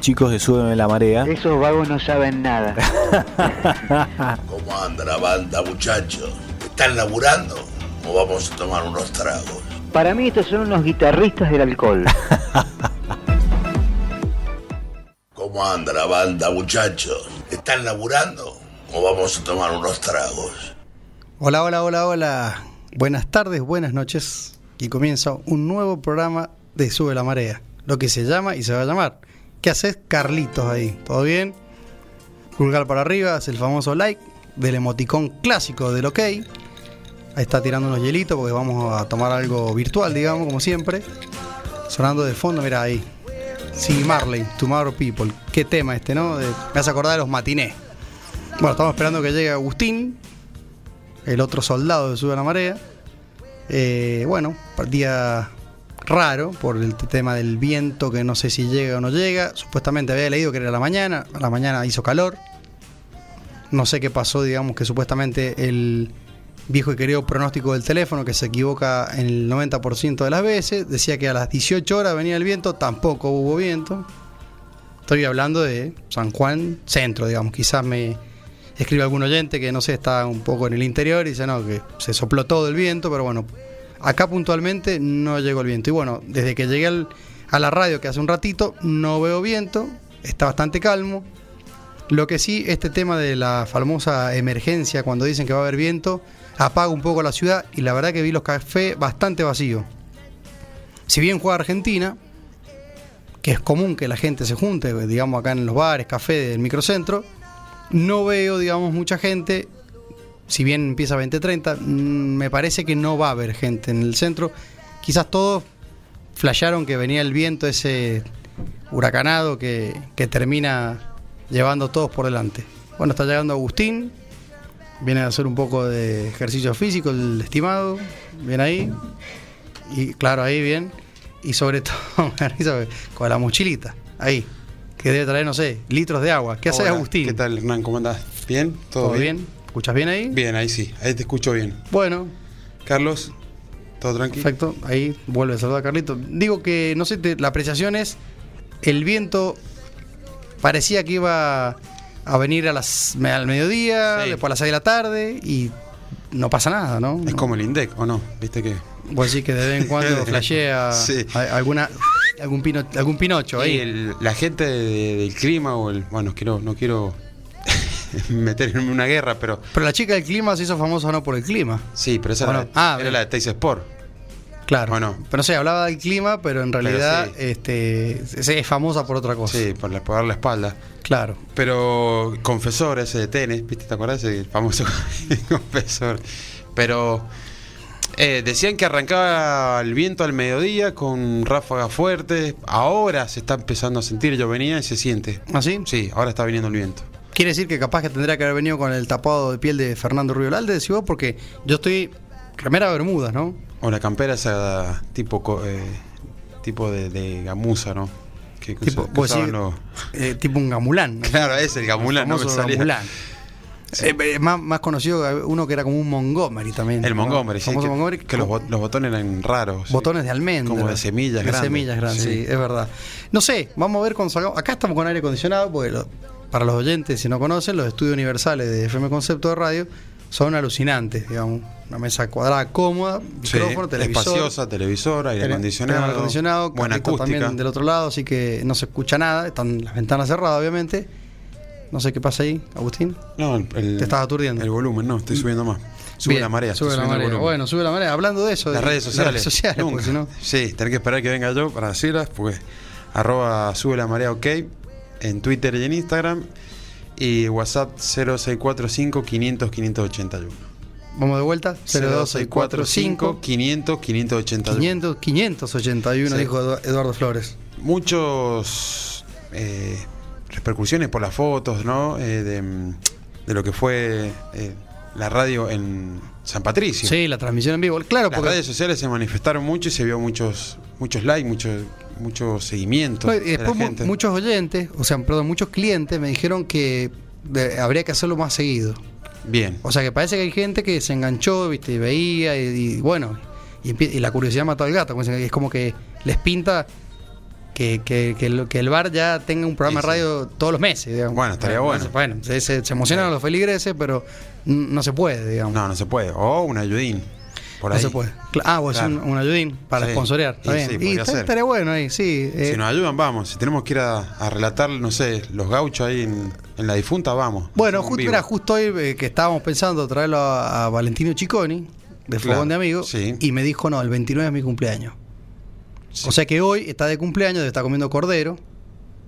Los chicos de Súbeme la Marea. Esos vagos no saben nada. ¿Cómo anda la banda, muchachos? ¿Están laburando o vamos a tomar unos tragos? Para mí estos son unos guitarristas del alcohol. ¿Cómo anda la banda, muchachos? ¿Están laburando o vamos a tomar unos tragos? Hola, hola, hola, hola. Buenas tardes, buenas noches. Y comienza un nuevo programa de Sube la Marea. Lo que se llama y se va a llamar. ¿Qué haces, Carlitos, ahí? ¿Todo bien? Pulgar para arriba, es el famoso like del emoticón clásico del OK. Ahí está tirando unos hielitos porque vamos a tomar algo virtual, digamos, como siempre. Sonando de fondo, mira ahí. Sí, Marley, Tomorrow People. Qué tema este, ¿no? De- me hace acordar de los matinés. Bueno, estamos esperando que llegue Agustín, el otro soldado de Sube la Marea. Eh, bueno, día raro por el tema del viento, que no sé si llega o no llega. Supuestamente había leído que era la mañana, a la mañana hizo calor. No sé qué pasó, digamos que supuestamente el viejo y querido pronóstico del teléfono, que se equivoca en el 90% de las veces, decía que a las 18 horas venía el viento, tampoco hubo viento. Estoy hablando de San Juan Centro, digamos, quizás me escribe algún oyente que no sé, está un poco en el interior y dice, no, que se sopló todo el viento, pero bueno, acá puntualmente no llegó el viento. Y bueno, desde que llegué a la radio, que hace un ratito, no veo viento, está bastante calmo. Lo que sí, este tema de la famosa emergencia, cuando dicen que va a haber viento, apaga un poco la ciudad y la verdad que vi los cafés bastante vacíos. Si bien juega Argentina, que es común que la gente se junte, digamos acá en los bares, cafés del microcentro, no veo, digamos, mucha gente. Si bien empieza 2030, mm, me parece que no va a haber gente en el centro. Quizás todos flashearon que venía el viento ese huracanado que, que termina llevando todos por delante. Bueno, está llegando Agustín, viene a hacer un poco de ejercicio físico, el estimado, bien ahí. Y claro, ahí bien. Y sobre todo, con la mochilita, ahí. Que debe traer, no sé, litros de agua. ¿Qué haces, Hola, Agustín? ¿Qué tal, Hernán? ¿Cómo andás? ¿Bien? ¿Todo, ¿Todo bien? ¿Escuchas bien ahí? Bien, ahí sí, ahí te escucho bien. Bueno, Carlos, ¿todo tranquilo? perfecto. Ahí vuelve a saludar a Carlito. Digo que, no sé, te- la apreciación es, el viento parecía que iba a venir a las, al mediodía, Sí. después a las 6 de la tarde y no pasa nada, ¿no? Es como el INDEC, ¿o no? ¿Viste que? Vos decís que de vez en cuando flashea Sí. alguna, algún, pino, algún pinocho ahí. el- la gente de- del clima o el. Bueno, quiero, no quiero meter en una guerra, pero. Pero la chica del clima se hizo famosa no por el clima. Sí, pero esa Bueno, era, ah, era la de Teis Sport. Claro. Bueno. Pero no sé, hablaba del clima, pero en realidad sí. este, es, famosa por otra cosa. Sí, por, la, por dar la espalda. Claro. Pero confesor ese de tenis, ¿viste? ¿Te acuerdas? El famoso confesor. Pero eh, decían que arrancaba el viento al mediodía con ráfagas fuertes. Ahora se está empezando a sentir, yo venía y se siente. ¿Así? Sí, ahora está viniendo el viento. Quiere decir que capaz que tendría que haber venido con el tapado de piel de Fernando Riolalde, decís vos, porque yo estoy remera bermudas, ¿no? O la campera esa tipo eh, tipo de, de gamuza, ¿no? Que, Tipo, usa- que vos usaban decís, los- eh, tipo un gamulán. ¿no? Claro, ese, el gamulán, no me salía. gamulán. Eh, eh, más, más conocido uno que era como un Montgomery también. El ¿no? Montgomery, sí. Que, Montgomery, que los, como- bot- los botones eran raros. sí. Botones de almendra. Como de semillas De grandes. semillas grandes, sí. Sí. es verdad. No sé, vamos a ver cuando salgamos. Acá estamos con aire acondicionado, porque lo- para los oyentes, si no conocen, los estudios universales de FM Concepto de Radio son alucinantes, digamos. Una mesa cuadrada cómoda, Sí, micrófono, televisor. espaciosa, televisor, aire acondicionado, aire acondicionado, buena acústica. también del otro lado, así que no se escucha nada, están las ventanas cerradas, obviamente. No sé qué pasa ahí, Agustín. No, el, Te estás aturdiendo. El volumen, no, estoy subiendo más. Sube Bien, la marea. Sube la marea. Bueno, sube la marea. Hablando de eso, Las de- redes de sociales. redes sociales, Nunca. porque si no. Sí, tenés que esperar que venga yo para decirlas, pues arroba sube la marea ok en Twitter y en Instagram y WhatsApp 0645 500 581. Vamos de vuelta. 02645 500 581. 500, 581, Sí. dijo Edu- Eduardo Flores. Muchos eh, repercusiones por las fotos, ¿no? Eh, de, de lo que fue eh, la radio en San Patricio. Sí, la transmisión en vivo. Claro, Las porque redes sociales se manifestaron mucho y se vio muchos muchos likes, muchos mucho seguimiento No, y de la gente. muchos oyentes, o sea, perdón, muchos clientes me dijeron que de- habría que hacerlo más seguido. Bien. O sea, que parece que hay gente que se enganchó, viste, y veía, y, y bueno, y, la curiosidad mató al gato. Es como que les pinta que, que, que el, que el bar ya tenga un programa Sí, de sí. radio todos los meses, digamos. Bueno, estaría bueno. Bueno, se, se- se emocionan los feligreses, pero no se puede, digamos. No, no se puede. O un ayudín. Por No se puede. Cla- Ah, vos Claro. un, un ayudín para Sí. sponsorear. Está Y bien. sí, y está- estaría bueno ahí, sí. eh, Si nos ayudan, vamos. Si tenemos que ir a, a relatar, no sé, los gauchos ahí en, en la difunta, vamos. Bueno, justo, mira, justo hoy eh, que estábamos pensando traerlo a, a Valentino Chicconi, de Claro, Fogón de Amigos, sí. y me dijo, no, el 29 es mi cumpleaños. Sí. O sea que hoy está de cumpleaños, estar comiendo cordero,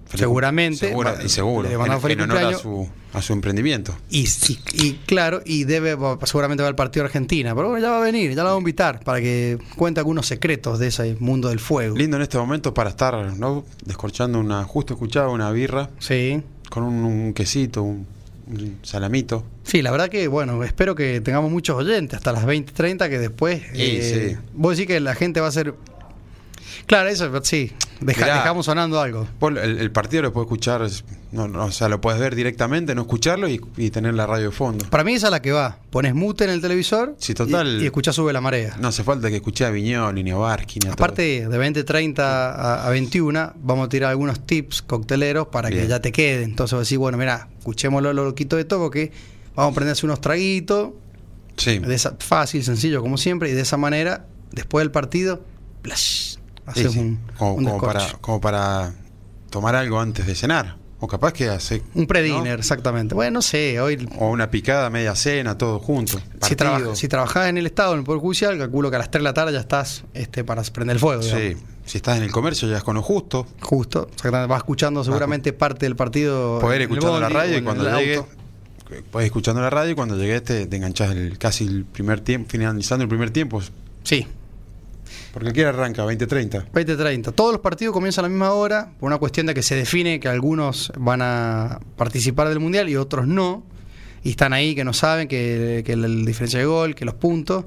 Feliz- seguramente. segura- Va- y seguro. le mandamos en, feliz en honor a cumpleaños. su, a su emprendimiento. y, y- y claro, y debe, va- seguramente va al partido de Argentina, pero bueno, ya va a venir, ya lo vamos a invitar para que cuente algunos secretos de ese mundo del fuego. Lindo en este momento para estar, ¿no? Descorchando una. Justo escuchaba una birra Sí. con un, un quesito, un, un salamito. Sí, la verdad que, bueno, espero que tengamos muchos oyentes hasta las 20.30, que después... Sí, eh, sí. Vos decís que la gente va a ser... Claro, eso sí, deja- Mirá. dejamos sonando algo. El, el partido lo puedes escuchar, es- no, no, o sea, lo puedes ver directamente, no escucharlo y, y tener la radio de fondo. Para mí esa es la que va. Pones mute en el televisor Sí, total. y, y escuchás Sube la Marea. No hace falta que escuché a Viñoli, ni a ni a Aparte de 20.30 a, a 21, vamos a tirar algunos tips cocteleros para que ya te queden. Entonces decís, bueno, mira, escuchémoslo lo loquito de todo porque vamos a prenderse unos traguitos. Sí. de esa, fácil, sencillo, como siempre, y de esa manera, después del partido, plash, haces sí. un, como, un como para, descorche. como para tomar algo antes de cenar. O capaz que hace. Un pre-dinner, ¿no? exactamente. Bueno, no sé, hoy O una picada, media cena, todo junto. si, traba- si trabajás en el Estado, en el Poder Judicial, calculo que a las 3 de la tarde ya estás este, para prender el fuego. digamos. Sí. Si estás en el comercio, ya es con lo justo. Justo, exactamente. Vas escuchando seguramente parte del partido. El escuchando la bondi radio y cuando llegue. ir escuchando la radio y cuando llegues te, te enganchás el, casi el primer tiempo, finalizando el primer tiempo. Sí, Porque aquí arranca 20-30. 20-30. Todos los partidos comienzan a la misma hora por una cuestión de que se define que algunos van a participar del Mundial y otros no. Y están ahí que no saben que, que la diferencia de gol, que los puntos.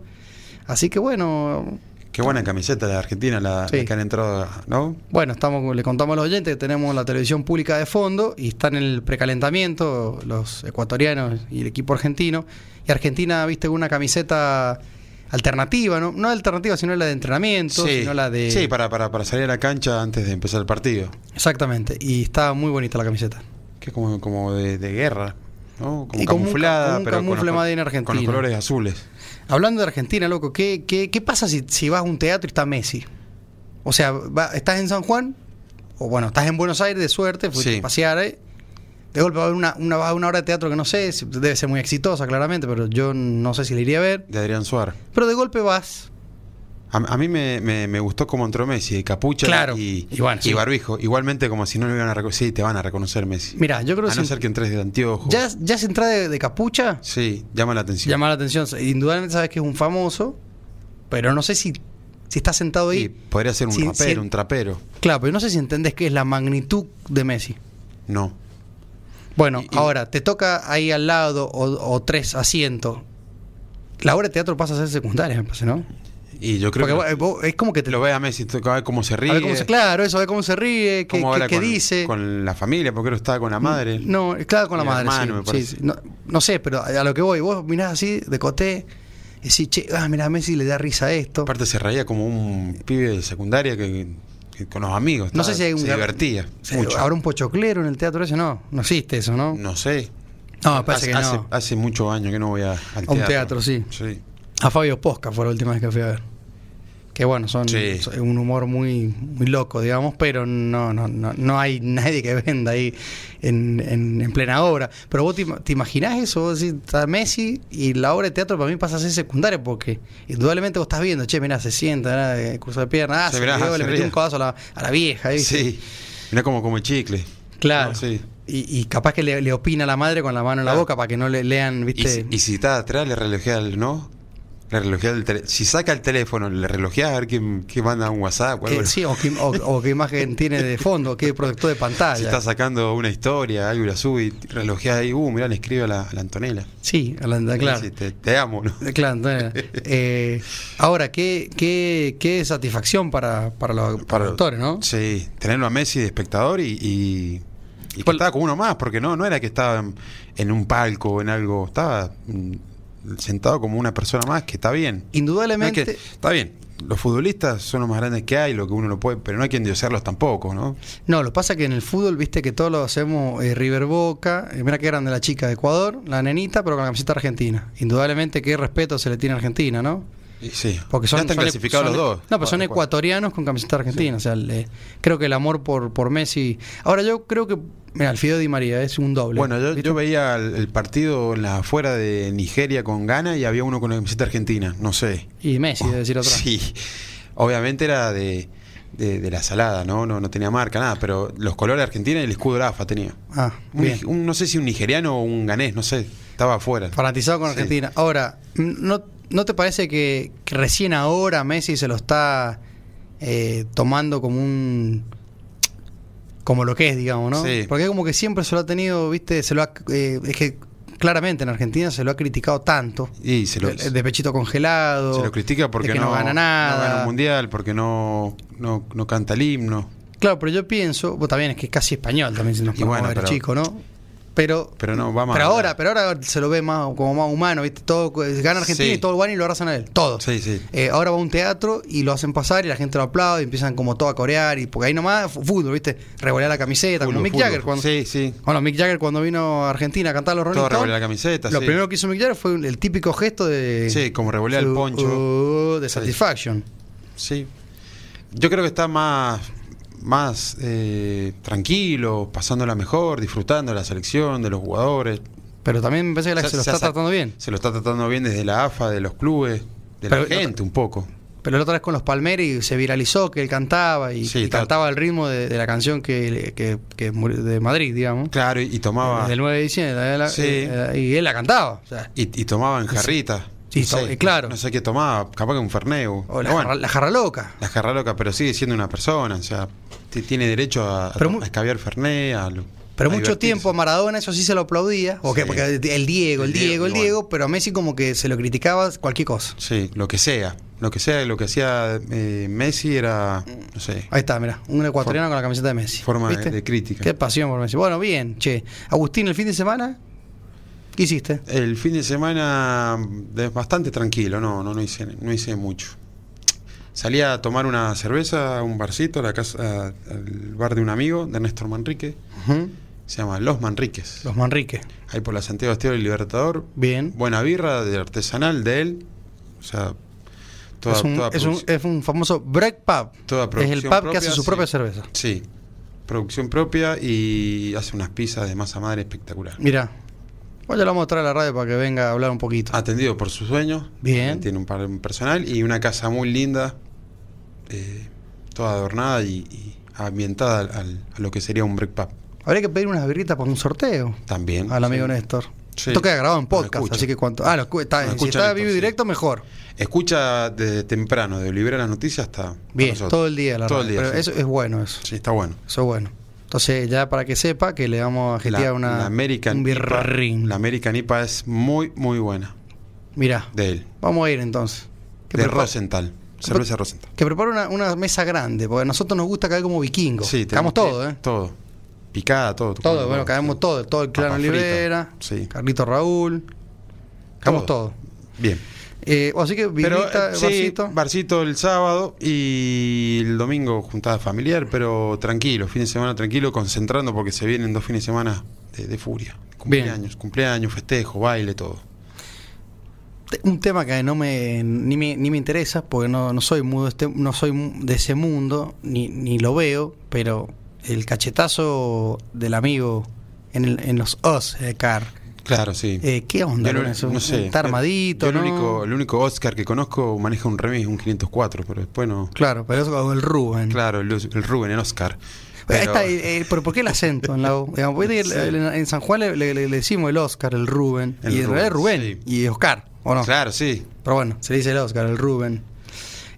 Así que bueno, Qué buena camiseta de Argentina la, Sí. la que han entrado, ¿no? Bueno, estamos, le contamos a los oyentes que tenemos la televisión pública de fondo y están en el precalentamiento los ecuatorianos y el equipo argentino. Y Argentina, viste, con una camiseta alternativa, ¿no? No alternativa, sino la de entrenamiento, sino la de... sí para, para, para salir a la cancha antes de empezar el partido. Exactamente. Y está muy bonita la camiseta. que es como, como de, de guerra, ¿no? Como Y como un camuflada, como un pero con los, con los colores azules. Hablando de Argentina, loco, ¿qué, qué, qué pasa si, si vas a un teatro y está Messi? O sea, va- estás en San Juan, o bueno, estás en Buenos Aires de suerte, fuiste Sí. a pasear, ¿eh? De golpe va a haber una, una, a una obra de teatro que no sé, si- debe ser muy exitosa, claramente, pero yo no sé si la iría a ver. De Adrián Suárez. Pero de golpe vas. A, a mí me, me, me gustó como entró Messi, capucha Claro. y, Y bueno, sí. barbijo. Igualmente como si no lo iban a reconocer. Sí, te van a reconocer Messi. Mira, yo creo a que no si- ser que entres de anteojos. ya, ya se entra de, de capucha, Sí, llama la atención. llama la atención. Indudablemente sabes que es un famoso, pero no sé si, si está sentado ahí. Sí, podría ser un rapero, un trapero. Claro, pero no sé si entendés que es la magnitud de Messi. No. Bueno, Y- ahora, te toca ahí al lado o, o tres asientos. La obra de teatro pasa a ser secundaria, me parece, ¿no? Y yo creo Porque que vos- vos- es como que te lo ve a Messi, a ver cómo se ríe. a ver cómo se, claro, eso, a ver cómo se ríe, qué, cómo qué- habla qué con, dice. con la familia, porque él estaba con la madre. No, claro, con la madre. hermano, sí, sí. No, no sé, pero a lo que voy, vos mirás así, de coté, y decís, che, ah, mira, a Messi le da risa a esto. Aparte se reía como un pibe de secundaria que con los amigos. No sé si hay un se divertía. Se- mucho. ¿Habrá un pochoclero en el teatro ese? No, no existe eso, ¿no? No sé. No, parece hace, que no. hace muchos años que no voy a, al A un teatro, sí. Sí. A Fabio Posca fue la última vez que fui a ver. Que bueno, son, Sí. son un humor muy, muy loco, digamos, pero no, no, no, no hay nadie que venda ahí en, en- en plena obra. Pero vos te, te imaginás eso, vos decís, está Messi y la obra de teatro para mí pasa a ser secundaria porque indudablemente vos estás viendo, che, mirá, se sienta, mirá, eh, cruza de pierna, ah, Se se, mirá, le metió un codazo a la, a la vieja, ¿viste? Sí. Mira como como el chicle. Claro. No, sí. Y, y capaz que le, le opina a la madre con la mano en la boca para que no le lean, ¿viste? y si está atrás, le relojea el no. Relojea tele- Si saca el teléfono, le relojea a ver quién, quién manda un WhatsApp o algo. Que- sí, o, qué- o- o qué imagen tiene de fondo, qué proyector de pantalla. Si está sacando una historia, algo y la sube y relojea ahí, uh, mirá, le escribe a la, a la Antonella. Sí, a la- claro. Sí, te, te amo, ¿no? Eh, Claro, eh, ahora, qué, qué, qué satisfacción para, para los Para- productores, ¿no? Sí, tenerlo a Messi de espectador y, y, y que ¿Cuál- estaba con uno más, porque no, no era que estaba en, en un palco o en algo, estaba mm, sentado como una persona más, que está bien. No Indudablemente, que- está bien, los futbolistas son los más grandes que hay, lo que uno no puede, pero no hay que endiosearlos tampoco, ¿no? no, lo pasa que en el fútbol, viste que todos lo hacemos eh, River Boca, eh, mira qué grande la chica de Ecuador, la nenita, pero con la camiseta argentina. Indudablemente qué respeto se le tiene a Argentina, ¿no? Sí, Porque son, ya están son- clasificados son- los dos. No, pero son ecuatorianos con camiseta argentina. O sea, le- creo que el amor por, por Messi. Ahora, yo creo que. Mira, el Fideo Di María es un doble. Bueno, yo, yo veía el, el partido en la afuera de Nigeria con Ghana y había uno con la camiseta argentina, no sé. Y Messi, debe decir otra. Sí, obviamente era de, de, de la salada, ¿no? ¿no? No tenía marca, nada, pero los colores de Argentina y el escudo de la AFA tenía. Ah, bien. un- no sé si un nigeriano o un ganés, no sé, estaba afuera. Fanatizado con Sí. Argentina. Ahora, ¿no, ¿no te parece que, que recién ahora Messi se lo está eh, tomando como un. como lo que es, digamos, ¿no? Sí. Porque como que siempre se lo ha tenido, ¿viste? Se lo ha. eh, es que claramente en Argentina se lo ha criticado tanto. Y se lo, de, de pechito congelado. se lo critica porque no, gana no nada. gana un mundial, porque no, no, no canta el himno. Claro, pero yo pienso, vos también es que es casi español también si nos Y bueno, pero- chico, ¿no? Pero, Pero no, vamos pero ahora, pero ahora se lo ve más como más humano, ¿viste? Todo gana Argentina Sí. y todo el van y lo arrasan a él, todo. Sí, sí. Eh, ahora va a un teatro y lo hacen pasar y la gente lo aplaude y empiezan como todo a corear y porque ahí nomás fútbol, ¿viste? Revolear la camiseta, como Fútbol, Mick fútbol. Jagger cuando Sí, sí. Bueno, Mick Jagger cuando vino a Argentina a cantar los Rolling Todo revolear la camiseta, Lo primero que hizo Mick Jagger fue el típico gesto de Sí, como revolear el poncho. uh, de satisfaction. Sí. Yo creo que está más, más eh, tranquilo, pasándola mejor, disfrutando de la selección, de los jugadores. Pero también me parece que la- Se- se lo se está tratando bien. Se lo está tratando bien desde la AFA, de los clubes, de Pero- la gente un poco. Pero la otra vez con los Palmeiras se viralizó que él cantaba y, Sí, y cantaba el ritmo de, de la canción que, que, que murió de Madrid, digamos. Claro, y, y tomaba Del 9 de diciembre. la- Sí. eh, y él la cantaba. o sea, y, y tomaba en jarrita. Sí, no to- eh, claro. No sé qué tomaba, capaz que un ferneu. o la, Bueno, jarra, la jarra loca. la jarra loca, pero sigue siendo una persona, o sea, tiene derecho a, a, a escabiar ferné, a, Pero mucho divertirse. tiempo a Maradona eso sí se lo aplaudía. O que- Sí. porque el Diego, el, El Diego, Diego, el. Diego, pero a Messi como que se lo criticaba cualquier cosa. Sí, lo que sea. Lo que sea, lo que hacía eh, Messi era, no sé, Ahí está, mira, un ecuatoriano con la camiseta de Messi. forma de, de crítica. Qué pasión por Messi. Bueno, bien, che. Agustín, el fin de semana, ¿qué hiciste? El fin de semana de- bastante tranquilo, no, no, no hice, no hice mucho. Salí a tomar una cerveza a un barcito, a la casa, al bar de un amigo, de Néstor Manrique. Se llama Los Manriques. Los Manrique. Ahí por la Santiago Estero y Libertador. Bien. Buena birra de artesanal de él. O sea, toda, es, un, toda es, un, es un famoso break pub. toda es el pub que hace su sí. propia cerveza. Sí. Producción propia y hace unas pizzas de masa madre espectacular. Mira, hoy lo vamos a traer a la radio para que venga a hablar un poquito. Atendido por sus dueños. Bien. Tiene un par un personal y una casa muy linda. eh, toda adornada y, y ambientada al- al- a lo que sería un break pub. Habría que pedir unas birritas para un sorteo También. al amigo sí. Néstor. Sí. Esto queda grabado en podcast, así que cuanto. Ah, lo está, si escucha está vivo y sí. directo, mejor. Escucha desde temprano, de Olivera las noticias hasta. Bien, todo el día la Todo el día. Pero eso es bueno, eso. Sí, está bueno. Eso es bueno. Entonces, ya para que sepa que le vamos a La, una. la American un IPA, birrín. la American IPA es muy, muy buena. Mirá, De él. vamos a ir entonces. Que, De prepara- Rosenthal. Cerveza Rosenthal. que prepare una, una mesa grande, porque a nosotros nos gusta caer como vikingos. Sí, Caemos tenemos todo, ¿eh? Todo. Picada, todo. Todo, bueno, caemos sí. todo. Todo el clan Olivera, sí. Carlito Raúl. Caemos todo. Bien. Eh, así que, Pero birrita, eh, sí, barcito. barcito el sábado y el domingo juntada familiar, pero tranquilo, fin de semana tranquilo, concentrando porque se vienen dos fines de semana de, de furia. Cumpleaños, cumpleaños, festejo, baile, todo. Un tema que no me ni me, ni me interesa porque no, no soy muy de este, no soy de ese mundo ni, ni lo veo pero el cachetazo del amigo en, el- en los Oscar Claro, sí. eh, qué onda Yo no- eso no sé. está armadito Yo el, ¿no? único, el único Oscar que conozco maneja un remis, un 504, pero después no. claro pero eso el Rubén Claro, el, el Rubén, el Oscar. Pero ahí Pero- está, eh, eh, pero ¿por qué el acento en la U? Digamos, Sí. el- en San Juan le, le- le decimos el Oscar, el Rubén, El y en realidad es Rubén, Rubén sí. y Oscar, ¿o no? Claro, sí. Pero bueno, se le dice el Oscar, el Rubén.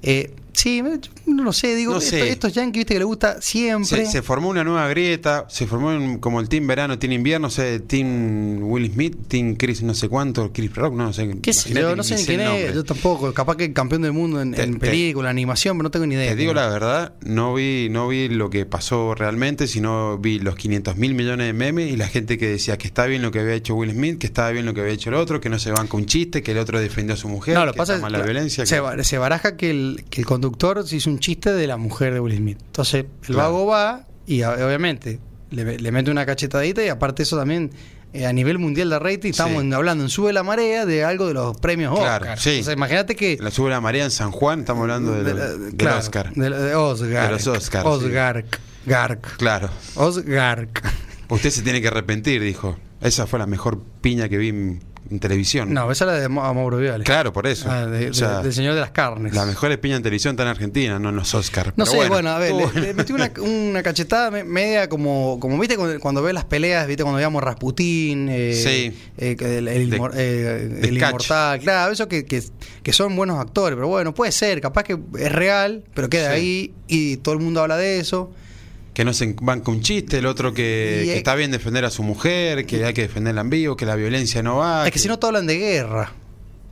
Eh, sí, no lo sé, digo, No esto- sé. estos yankees, viste que le gusta siempre. Se, se formó una nueva grieta, se formó un- como el team verano, team invierno, no sé, team Will Smith, team Chris no sé cuánto, Chris Rock, no, sé. ¿Qué sé yo? No sé ni quién es, yo tampoco. Capaz que campeón del mundo en, Te- en te- película, animación, pero no tengo ni idea. Te digo la verdad, no vi, no vi lo que pasó realmente, sino vi los 500 mil millones de memes y la gente que decía que está bien lo que había hecho Will Smith, que estaba bien lo que había hecho el otro, que no se banca un chiste, que el otro defendió a su mujer, No, lo que pasa está mal la violencia. se, que- ba- se baraja que el, que el conductor se hizo un chiste de la mujer de Will Smith. Entonces, el Claro. vago va y obviamente le, le mete una cachetadita y aparte eso también eh, a nivel mundial de rating estamos Sí. hablando en Sube la Marea de algo de los premios Claro, Oscar. sí. Entonces, imagínate que La sube la marea en San Juan, estamos hablando del, de la- del claro, Oscar. de de Oscar. De los Oscars, Oscar. Garc. Claro. Oscar. Usted se tiene que arrepentir, dijo. Esa fue la mejor piña que vi en, en televisión. No, esa es la de Ma- Mauro Viale. Claro, por eso. Ah, de- O sea, de- del Señor de las Carnes. La mejor piña en televisión está en Argentina, no en los Oscars. No Pero sé, bueno, a ver, estuvo le, le metí una, una cachetada me- media como, como viste cuando, cuando ves las peleas, viste cuando veíamos Rasputín, eh, Sí. eh, el, el De- eh, el inmortal, claro, eso que, que, que son buenos actores, pero bueno, puede ser, capaz que es real, pero queda Sí. ahí y todo el mundo habla de eso. Que no se banca un chiste, el otro que, Y, que está bien defender a su mujer, que hay que defenderla en vivo, que la violencia no va. es que si no te hablan de guerra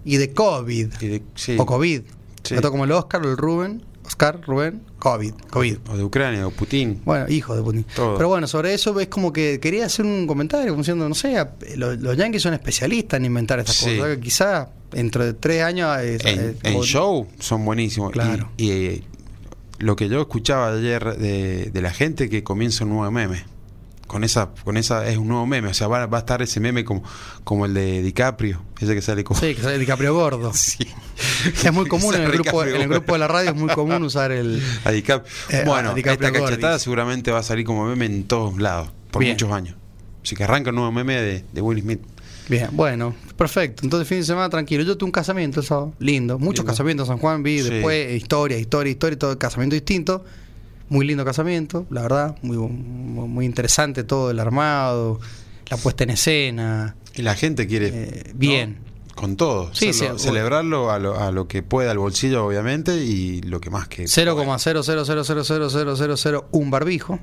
y de COVID y de- sí. o COVID. Sí. Tanto como el Oscar o el Rubén, Oscar, Rubén, COVID, COVID. O de Ucrania, o Putin. Bueno, hijo de Putin. Todo. Pero bueno, sobre eso es como que quería hacer un comentario, como diciendo, no sé, los, los yankees son especialistas en inventar estas Sí. cosas. que Quizá dentro de tres años... eh, En, eh, en show son buenísimos. Y- Claro. Y, eh, lo que yo escuchaba ayer de, de la gente que comienza un nuevo meme. Con esa, con esa es un nuevo meme. O sea, va, va a estar ese meme como, como el de DiCaprio, ese que sale como. Sí, que sale DiCaprio gordo. Sí. Es muy común en el, grupo, en el grupo de la radio, es muy común usar el... A DiCaprio. Eh, bueno, a DiCaprio esta cachetada Gordis. seguramente va a salir como meme en todos lados, por Bien. muchos años. Así que arranca un nuevo meme de, de Will Smith. Bien, bueno, perfecto. Entonces, fin de semana tranquilo. Yo tuve un casamiento el sábado, lindo. Muchos Lindo. casamientos en San Juan, vi Sí. después historia, historia, historia, todo casamiento distinto. Muy lindo casamiento, la verdad. Muy, muy, muy interesante todo el armado, la puesta en escena. Y la gente quiere. Eh, ¿no? bien. Con todo. Sí, hacerlo- sí, celebrarlo a lo, a lo que pueda al bolsillo, obviamente, y lo que más que. 0,0000000 un barbijo,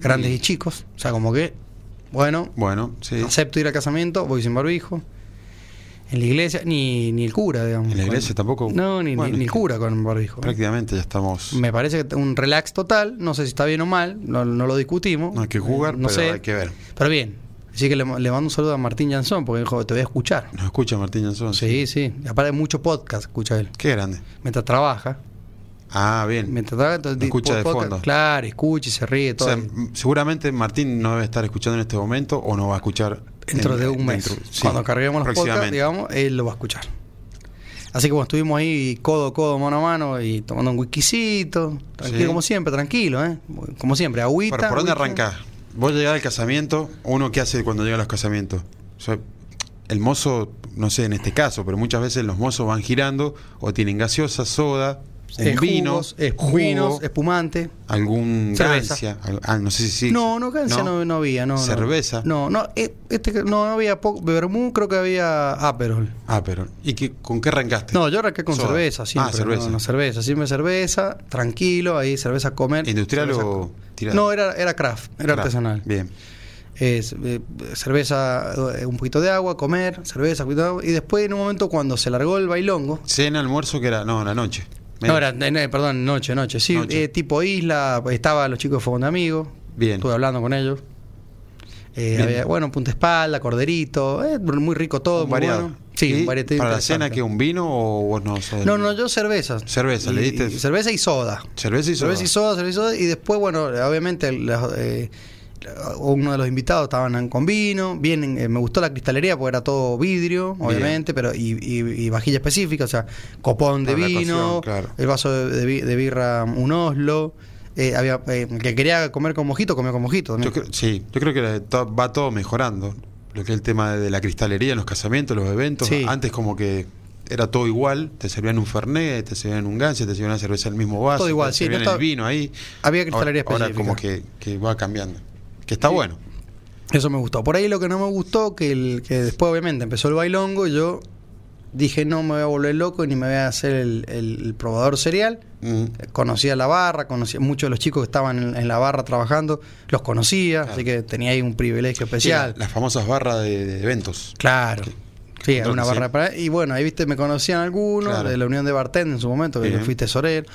grandes y chicos. O sea, como que, bueno, Bueno, sí. acepto ir al casamiento, voy sin barbijo. En la iglesia, ni, ni el cura, digamos. En la iglesia Con- tampoco. No, ni, ni- Bueno, ni es el cura con barbijo. Prácticamente ya estamos. Me parece que un relax total, no sé si está bien o mal, no, no lo discutimos. No hay que jugar, no pero sé. hay que ver. Pero bien, así que le, le mando un saludo a Martín Jansón, porque dijo, te voy a escuchar. Nos escucha Martín Jansson. Sí, sí, y aparte mucho podcast escucha él, Qué grande. mientras trabaja. Ah, bien. Mientras trabaja, entonces, Lo escucha de fondo. Claro, escucha y se ríe O todo. sea, seguramente Martín no debe estar escuchando en este momento o no va a escuchar dentro en- de un mes. dentro- sí, Cuando carguemos los podcasts, digamos, él lo va a escuchar. Así que bueno, estuvimos ahí codo a codo, mano a mano y tomando un whiskycito. Tranquilo, Sí. como siempre, tranquilo, ¿eh? Como siempre, agüita. Pero, ¿por dónde arrancás? Vos llegás al casamiento, uno qué hace cuando llega a los casamientos. O sea, el mozo, no sé en este caso, pero muchas veces los mozos van girando o tienen gaseosa, soda, un vino, jugos, es- jugo, vinos, espumante. algún Cerveza. gancia, ah, no sé si no, no, gancia no, no había, no. Cerveza. No, no, eh, este, no, no había poco. Vermú creo que había Aperol. Ah, pero ¿y qué, con qué arrancaste? No, yo arranqué con Soda. cerveza, siempre. Ah, cerveza. No, cerveza, siempre cerveza, tranquilo, ahí cerveza comer. ¿Industrial cerveza o tirada? No, era, era craft, era Craft. artesanal. Bien. Es, eh, cerveza, eh, un poquito de agua, comer, cerveza, un poquito de agua. Y después, en un momento, cuando se largó el bailongo. Cena, almuerzo, que era, no, la noche. No, era, eh, perdón, noche, noche. Sí, Noche. eh, tipo isla, estaban los chicos de Fogón de Amigos. Bien. Estuve hablando con ellos. Eh, había, bueno, punta espalda, corderito, eh, muy rico todo, muy variado. bueno. Sí, ¿Y un varietito ¿Para la cena que un vino o vos no sos No, no, yo cerveza. Cerveza, Y- le diste- y cerveza y soda. Cerveza y soda. Cerveza y soda, cerveza y soda. Y después, bueno, obviamente, la- eh, uno de los invitados estaban con vino. Bien, eh, me gustó la cristalería porque era todo vidrio, Bien. obviamente, pero y, y- y vajilla específica, o sea, copón de la vino, claro. el vaso de, de bi- de birra, un oslo. eh, había eh, el que quería comer con mojito, comió con mojito. Yo creo- sí, yo creo que to- va todo mejorando. Lo que es el tema de la cristalería en los casamientos, los eventos. Sí. Antes como que era todo igual. Te servían un Fernet, te servían un Gancia, te servían una cerveza del mismo vaso. Todo igual, te sí, servían no estaba- el vino ahí. Había cristalería ahora, ahora específica. como que, que va cambiando. Que está Sí. bueno. Eso me gustó. Por ahí lo que no me gustó, que, el, que después obviamente empezó el bailongo, y yo dije no me voy a volver loco ni me voy a hacer el, el- el probador cereal. Mm. Conocía la barra, conocía muchos de los chicos que estaban en, en la barra trabajando, los conocía, Claro. así que tenía ahí un privilegio especial. Sí, las famosas barras de, de eventos. Claro. Sí, una barra sí. para. Y bueno, ahí viste, me conocían algunos Claro. de la Unión de Bartend en su momento, que yo Bien. fui tesorero.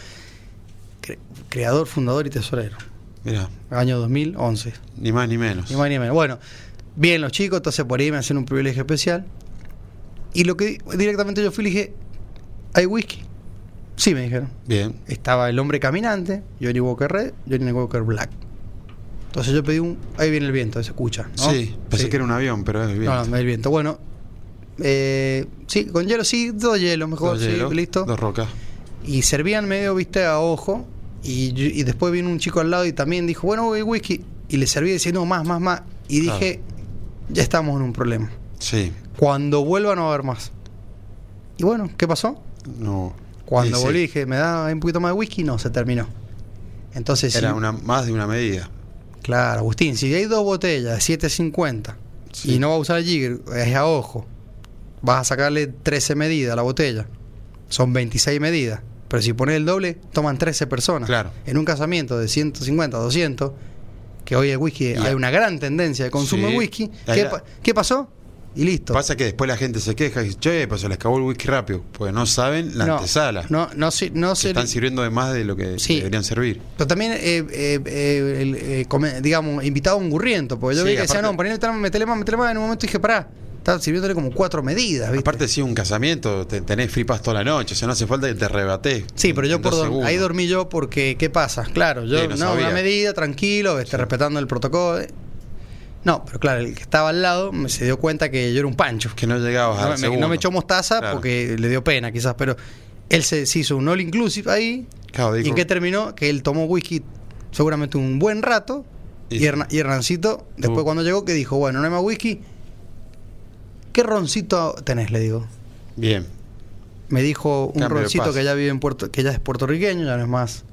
Cre- creador, fundador y tesorero. Mira, Año 2011. ni más ni menos. Ni más ni menos. Bueno, bien los chicos, entonces por ahí me hacían un privilegio especial. Y lo que di- directamente yo fui y le dije, ¿hay whisky? Sí, me dijeron. Bien. Estaba el hombre caminante, Johnny Walker Red, Johnny Walker Black. Entonces yo pedí un... Ahí viene el viento, se escucha. ¿no? Sí, pensé Sí. que era un avión, pero es bien. No, no, el viento. Bueno, eh, sí, con hielo, sí, dos hielos mejor, Dos sí, listo. Dos rocas. Y servían medio, viste, a ojo. Y, después vino un chico al lado y también dijo, bueno, voy whisky. Y le serví decía, no, más, más, más. Y Claro. dije, ya estamos en un problema. Sí. Cuando vuelva no va a haber más. Y bueno, ¿qué pasó? No. Cuando Sí, sí. volví dije, ¿me da un poquito más de whisky? No, se terminó. Entonces, Era una, más de una medida. claro, Agustín, si hay dos botellas de 7.50 Sí. y no va a usar el Jigger, es a ojo, vas a sacarle 13 medidas a la botella. Son 26 medidas. Pero si pones el doble, toman 13 personas. Claro. En un casamiento de 150, 200, que hoy el whisky, hay una gran tendencia de consumo Sí. de whisky. ¿Qué, la- qué pasó? Y listo. Pasa que después la gente se queja y dice, che, pues se les acabó el whisky rápido. Porque no saben la no, antesala. No, no, se- no Se están sirviendo de más de lo que Sí. deberían servir. Pero también, eh, eh, eh, el, eh, digamos, invitado a un gurriento. Porque yo Sí, vi que decía, aparte- no, ponele más, metele más. En un momento dije, pará, estaba sirviéndole como cuatro medidas, ¿viste? Aparte, si un casamiento, te- tenés fripas toda la noche. O sea, no hace falta que te rebatés. Sí, pero yo por ahí dormí yo porque, ¿qué pasa? Claro, yo, Sí, no, no una medida, tranquilo, este, Sí. respetando el protocolo. No, pero claro, el que estaba al lado me se dio cuenta que yo era un pancho. Que no llegabas No, me, no me echó mostaza Claro. porque le dio pena, quizás, pero él se, se hizo un all inclusive ahí. Claro, ¿Y qué terminó? Que él tomó whisky seguramente un buen rato. Y Hernancito, después Uh. cuando llegó, que dijo, bueno, no hay más whisky. ¿Qué roncito tenés? Le digo. Bien. Me dijo un Cambio roncito que ya vive en Puerto, que ya es puertorriqueño, ya no es más,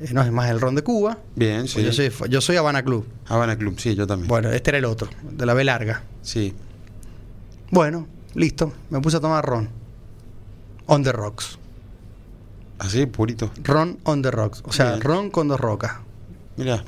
eh, no es más el ron de Cuba. Bien, Pues sí. yo soy yo soy Habana Club. Habana Club, sí, yo también. Bueno, este era el otro, de la B larga. Sí. Bueno, listo. Me puse a tomar ron. On the rocks. Así, purito. Ron on the rocks. O sea, Bien. ron con dos rocas. Mira.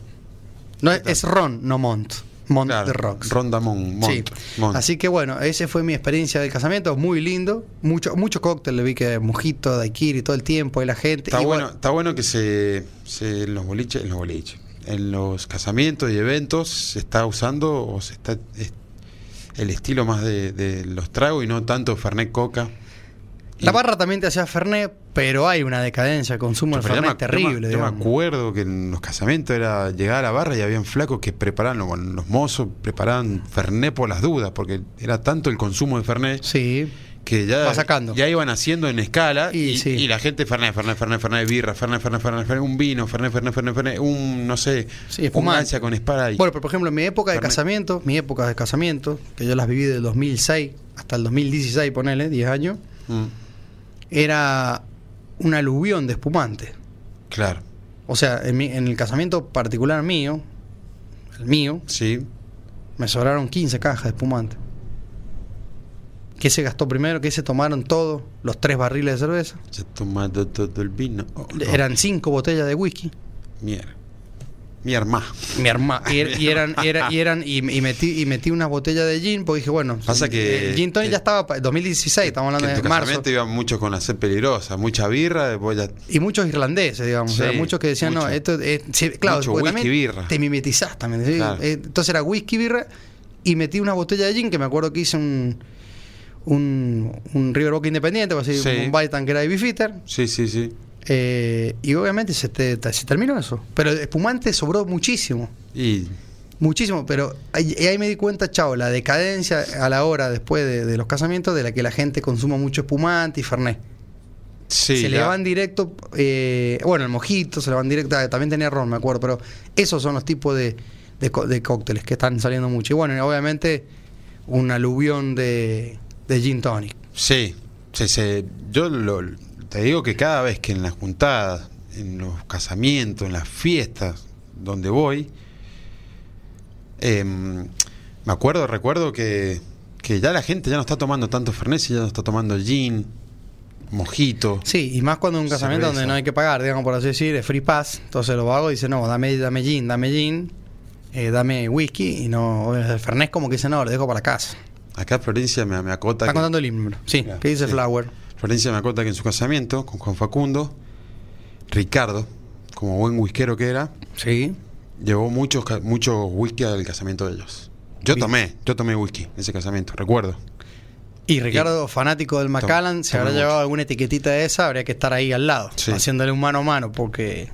No es, es ron, no mont. Mont Claro, the rocks. Ronda Mon, Mont, Sí. Mont. Así que bueno, esa fue mi experiencia del casamiento, muy lindo. Mucho, mucho cóctel, le vi que mojito, daiquiri, todo el tiempo, y la gente. Está y bueno, está bueno que se, se- en los boliches, en los boliches, en los casamientos y eventos se está usando o se está es- el estilo más de, de los tragos y no tanto Fernet Coca. La barra también te hacía Fernet, pero hay una decadencia, el consumo de Fernet me- terrible. Yo me, yo me digamos. acuerdo que en los casamientos era llegar a la barra y habían flacos que preparaban, los mozos preparaban Fernet por las dudas, porque era tanto el consumo de Fernet Sí, que ya, Va sacando. ya iban haciendo en escala Y y, sí. y la gente Fernet, Fernet, Fernet, Fernet, birra, Fernet, Fernet, Fernet, Fernet, un vino, Fernet, Fernet, Fernet, Fernet, un, no sé, Sí, un con espada. y- Bueno, pero por ejemplo, en mi época de casamiento, mi época de casamiento, que yo las viví del 2006 hasta el 2016, ponele, 10 años, Mm, era un aluvión de espumante. claro, O sea, en, mi- en el casamiento particular mío, el mío, sí. me sobraron 15 cajas de espumante. ¿Qué se gastó primero? ¿Qué se tomaron todos? Los tres barriles de cerveza. Se tomado todo el vino. Oh, no. Eran cinco botellas de whisky. Mierda. Mi hermano. Mi herma- y, er- y eran, y era- y eran, y, y metí, y metí una botella de gin, porque dije, bueno, Pasa que- el gin tonic ya estaba, pa- 2016, estamos hablando Que en de tu marzo. iban muchos con la sed peligrosa, mucha birra, después ya Y muchos irlandeses, digamos. Sí, o sea, muchos que decían, no, esto es. sí, claro, Mucho whisky, también birra. Te mimetizás también. ¿sí? Claro. Eh, Entonces era whisky, birra. Y metí una botella de gin que me acuerdo que hice un. Un, un Riverwalk independiente, así, Sí. un Baitan que era de Bifitter. Sí, sí, sí. Eh, y obviamente se, te- se terminó eso. Pero el espumante sobró muchísimo. Y Muchísimo, pero ahí, ahí me di cuenta, chao, la decadencia a la hora después de, de los casamientos de la que la gente consuma mucho espumante y fernet. sí, se le van directo, eh, bueno, el mojito, se le van directo, ah, también tenía ron, me acuerdo, pero esos son los tipos de, de, co- de cócteles que están saliendo mucho. Y bueno, obviamente un aluvión de, de gin tonic. Sí, sí, sí. Yo lo- te digo que cada vez que en las juntadas, en los casamientos, en las fiestas donde voy, em, me acuerdo, recuerdo que, que ya la gente ya no está tomando tanto Fernet, ya no está tomando gin, mojito. Sí, y más cuando es un casamiento Cerveza. donde no hay que pagar, digamos por así decir, es free pass. Entonces lo hago y dice, no, dame, dame gin, dame gin, eh, dame whisky y no, el fernet como que dice, no, lo dejo para casa. Acá Florencia me, me acota. Está que- contando el himno. Sí, Claro, que dice sí. Flower. Florencia me acota que en su casamiento con Juan Facundo, Ricardo, como buen whiskero que era, Sí. llevó muchos mucho whisky al casamiento de ellos. Yo Bien. tomé, yo tomé whisky en ese casamiento, recuerdo. Y Ricardo, fanático del Macallan, si toma habrá mucho. llevado alguna etiquetita de esa, habría que estar ahí al lado, Sí. haciéndole un mano a mano, porque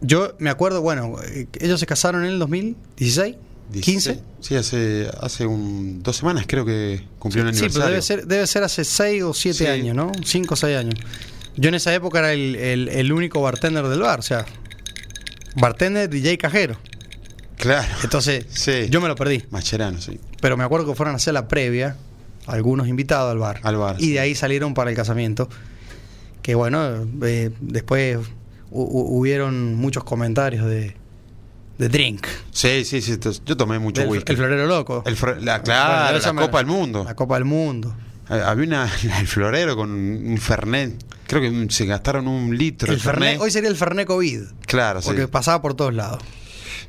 yo me acuerdo, bueno, eh, ellos se casaron en el 2016, 15. Sí, hace, hace un, dos semanas creo que cumplió un Sí, pero aniversario. debe ser, debe ser hace 6 o 7 Sí. años, ¿no? 5 o 6 años. Yo en esa época era el, el- el único bartender del bar, o sea, bartender, DJ cajero. Claro. Entonces, Sí. yo me lo perdí. Macherano, sí. Pero me acuerdo que fueron a hacer la previa, algunos invitados al bar. Al bar, Y sí. de ahí salieron para el casamiento. Que bueno, eh, después hu- hu- hubieron muchos comentarios de, de drink. Sí, sí, sí. Yo tomé mucho Del- whisky. el florero loco. El la, claro, esa la Copa del Mundo. La Copa del Mundo. Eh, Había una, el florero con un Fernet. Creo que se gastaron un litro El de Fernet, Fernet. hoy sería el Fernet COVID. Claro, sí. Porque pasaba por todos lados.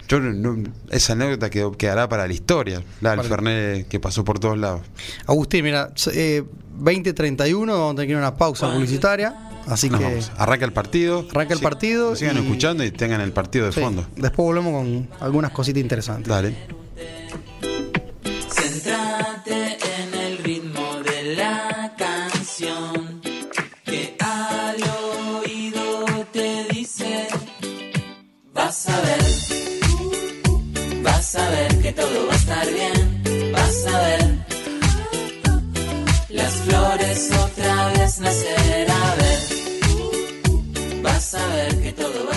Yo no- esa anécdota quedó- quedará para la historia. La del Fernet que pasó por todos lados. Agustín, mira, eh, 2031, vamos a tener que ir a una pausa publicitaria. Así Nos que vamos. Arranca el partido. Arranca el partido Sigan y- escuchando y tengan el partido de sí, fondo. después volvemos con algunas cositas interesantes. Dale. Centrate en el ritmo de la canción que al oído te dice vas a ver vas a ver que todo va a estar bien vas a ver las flores otra vez nacer saber que todo va